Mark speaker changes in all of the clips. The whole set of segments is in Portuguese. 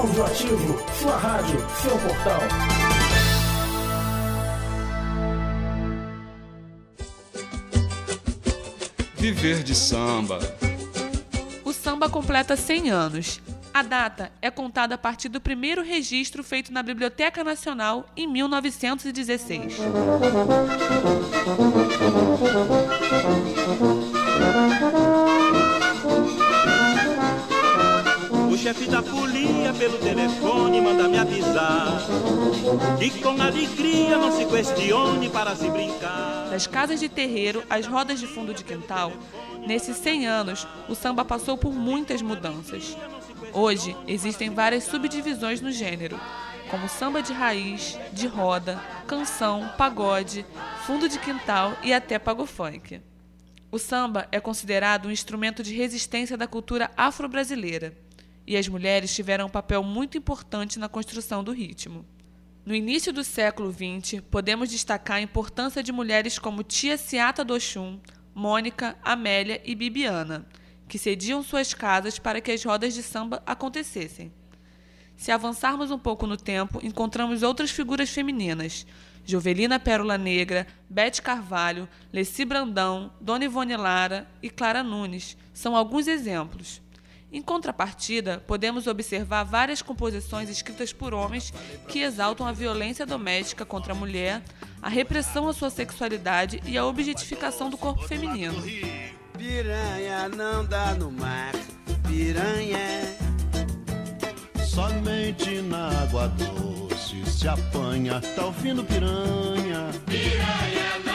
Speaker 1: Audioativo, sua rádio, seu portal.
Speaker 2: Viver de samba.
Speaker 3: O samba completa 100 anos. A data é contada a partir do primeiro registro feito na Biblioteca Nacional em 1916.
Speaker 4: O chefe da pelo telefone manda me avisar que com alegria não se questione para se brincar.
Speaker 3: Das casas de terreiro às rodas de fundo de quintal, nesses 100 anos o samba passou por muitas mudanças. Hoje existem várias subdivisões no gênero, como samba de raiz, de roda, canção, pagode, fundo de quintal e até pago-funk. O samba é considerado um instrumento de resistência da cultura afro-brasileira e as mulheres tiveram um papel muito importante na construção do ritmo. No início do século XX, podemos destacar a importância de mulheres como Tia Ciata do Oxum, Mônica, Amélia e Bibiana, que cediam suas casas para que as rodas de samba acontecessem. Se avançarmos um pouco no tempo, encontramos outras figuras femininas, Jovelina Pérola Negra, Bete Carvalho, Leci Brandão, Dona Ivone Lara e Clara Nunes são alguns exemplos. Em contrapartida, podemos observar várias composições escritas por homens que exaltam a violência doméstica contra a mulher, a repressão à sua sexualidade e a objetificação do corpo feminino.
Speaker 5: Piranha não dá no mar, piranha.
Speaker 6: Somente na água doce se apanha, tá ouvindo piranha?
Speaker 7: Piranha não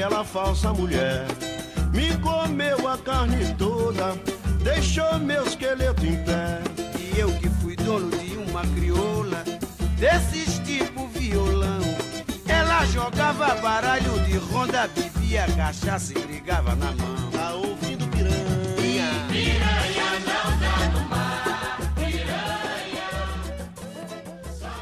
Speaker 6: aquela falsa mulher. Me comeu a carne toda, deixou meu esqueleto em pé.
Speaker 5: E eu que fui dono de uma crioula, desses tipo violão. Ela jogava baralho de ronda, bebia cachaça e brigava na mão.
Speaker 6: Tá ouvindo piranha?
Speaker 7: Piranha não dá no mar, piranha.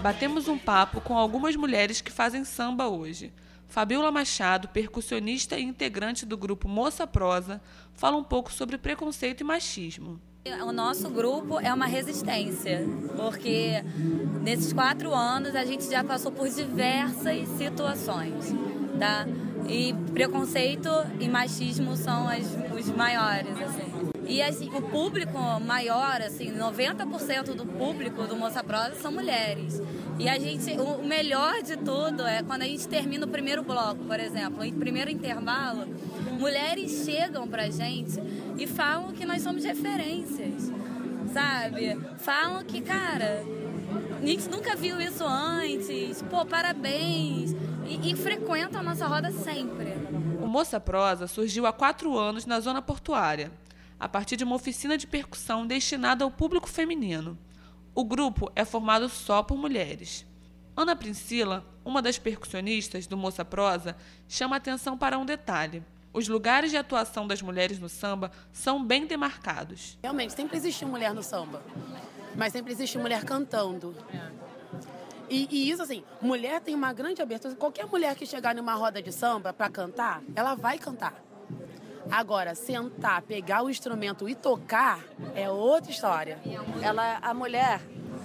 Speaker 3: Batemos um papo com algumas mulheres que fazem samba hoje. Fabiola Machado, percussionista e integrante do grupo Moça Prosa, fala um pouco sobre preconceito e machismo.
Speaker 8: O nosso grupo é uma resistência, porque nesses quatro anos a gente já passou por diversas situações, tá? E preconceito e machismo são as, os maiores, assim. E assim, o público maior, assim, 90% do público do Moça Prosa são mulheres. E a gente, o melhor de tudo é quando a gente termina o primeiro bloco, por exemplo, o primeiro intervalo, mulheres chegam pra gente e falam que nós somos referências, sabe? Falam que, cara, a gente nunca viu isso antes, pô, parabéns. E, e frequentam a nossa roda sempre.
Speaker 3: O Moça Prosa surgiu há quatro anos na zona portuária, a partir de uma oficina de percussão destinada ao público feminino. O grupo é formado só por mulheres. Ana Priscila, uma das percussionistas do Moça Prosa, chama atenção para um detalhe. Os lugares de atuação das mulheres no samba são bem demarcados.
Speaker 9: Realmente, sempre existiu mulher no samba, mas sempre existe mulher cantando. E, e, isso, assim, mulher tem uma grande abertura. Qualquer mulher que chegar numa roda de samba para cantar, ela vai cantar. Agora, sentar, pegar o instrumento e tocar é outra história.
Speaker 10: Ela, a mulher,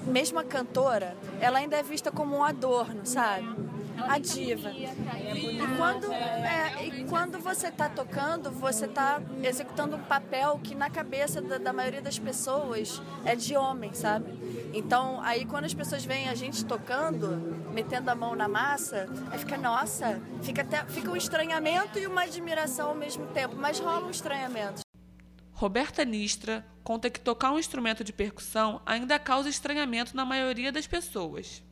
Speaker 10: mesmo a cantora, ela ainda é vista como um adorno, sabe? A diva. E quando, é, e quando você está tocando, você está executando um papel que na cabeça da, da maioria das pessoas é de homem, sabe? Então, aí quando as pessoas veem a gente tocando, metendo a mão na massa, aí fica, nossa, fica, até, fica um estranhamento e uma admiração ao mesmo tempo, mas rola um estranhamento.
Speaker 3: Roberta Nistra conta que tocar um instrumento de percussão ainda causa estranhamento na maioria das pessoas.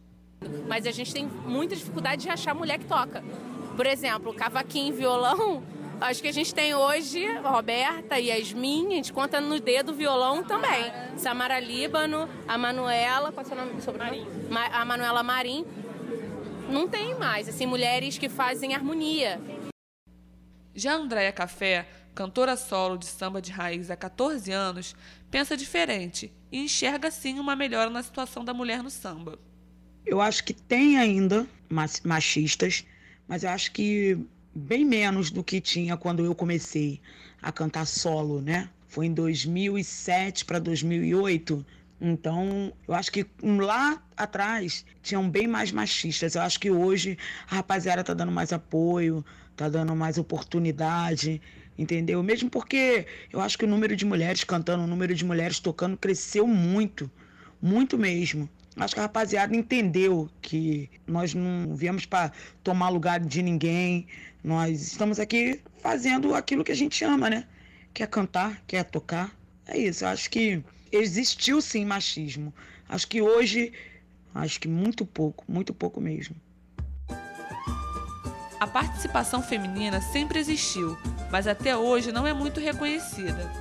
Speaker 11: Mas a gente tem muita dificuldade de achar mulher que toca. Por exemplo, cavaquinho e violão, acho que a gente tem hoje a Roberta, Yasmin, a gente conta no dedo violão também. Samara Líbano, a Manuela, qual é o seu nome? Sobrenome? A Manuela Marim. Não tem mais, assim, mulheres que fazem harmonia.
Speaker 3: Já Andréia Café, cantora solo de samba de raiz há 14 anos, pensa diferente e enxerga sim uma melhora na situação da mulher no samba.
Speaker 12: Eu acho que tem ainda machistas, mas eu acho que bem menos do que tinha quando eu comecei a cantar solo, né? Foi em 2007 para 2008. Então, eu acho que lá atrás tinham bem mais machistas. Eu acho que hoje a rapaziada tá dando mais apoio, tá dando mais oportunidade, entendeu? Mesmo porque eu acho que o número de mulheres cantando, o número de mulheres tocando cresceu muito, muito mesmo. Acho que a rapaziada entendeu que nós não viemos para tomar lugar de ninguém. Nós estamos aqui fazendo aquilo que a gente ama, né? Quer cantar, quer tocar. É isso. Acho que existiu sim machismo. Acho que hoje, acho que muito pouco, muito pouco mesmo.
Speaker 3: A participação feminina sempre existiu, mas até hoje não é muito reconhecida.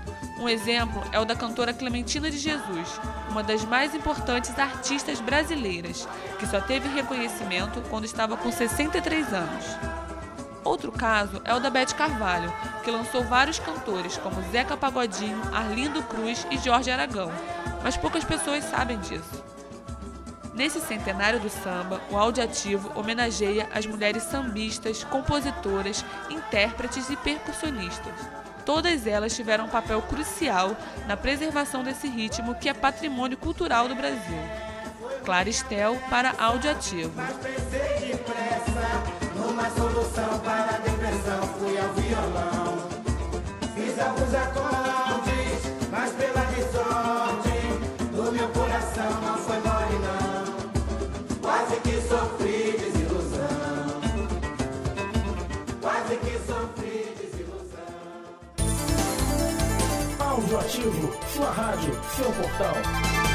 Speaker 3: Um exemplo é o da cantora Clementina de Jesus, uma das mais importantes artistas brasileiras, que só teve reconhecimento quando estava com 63 anos. Outro caso é o da Beth Carvalho, que lançou vários cantores como Zeca Pagodinho, Arlindo Cruz e Jorge Aragão, mas poucas pessoas sabem disso. Nesse centenário do samba, o Audiativo homenageia as mulheres sambistas, compositoras, intérpretes e percussionistas. Todas elas tiveram um papel crucial na preservação desse ritmo que é patrimônio cultural do Brasil. Clara Estel para Audioativo.
Speaker 7: Numa
Speaker 1: Audioativo, sua rádio, seu portal.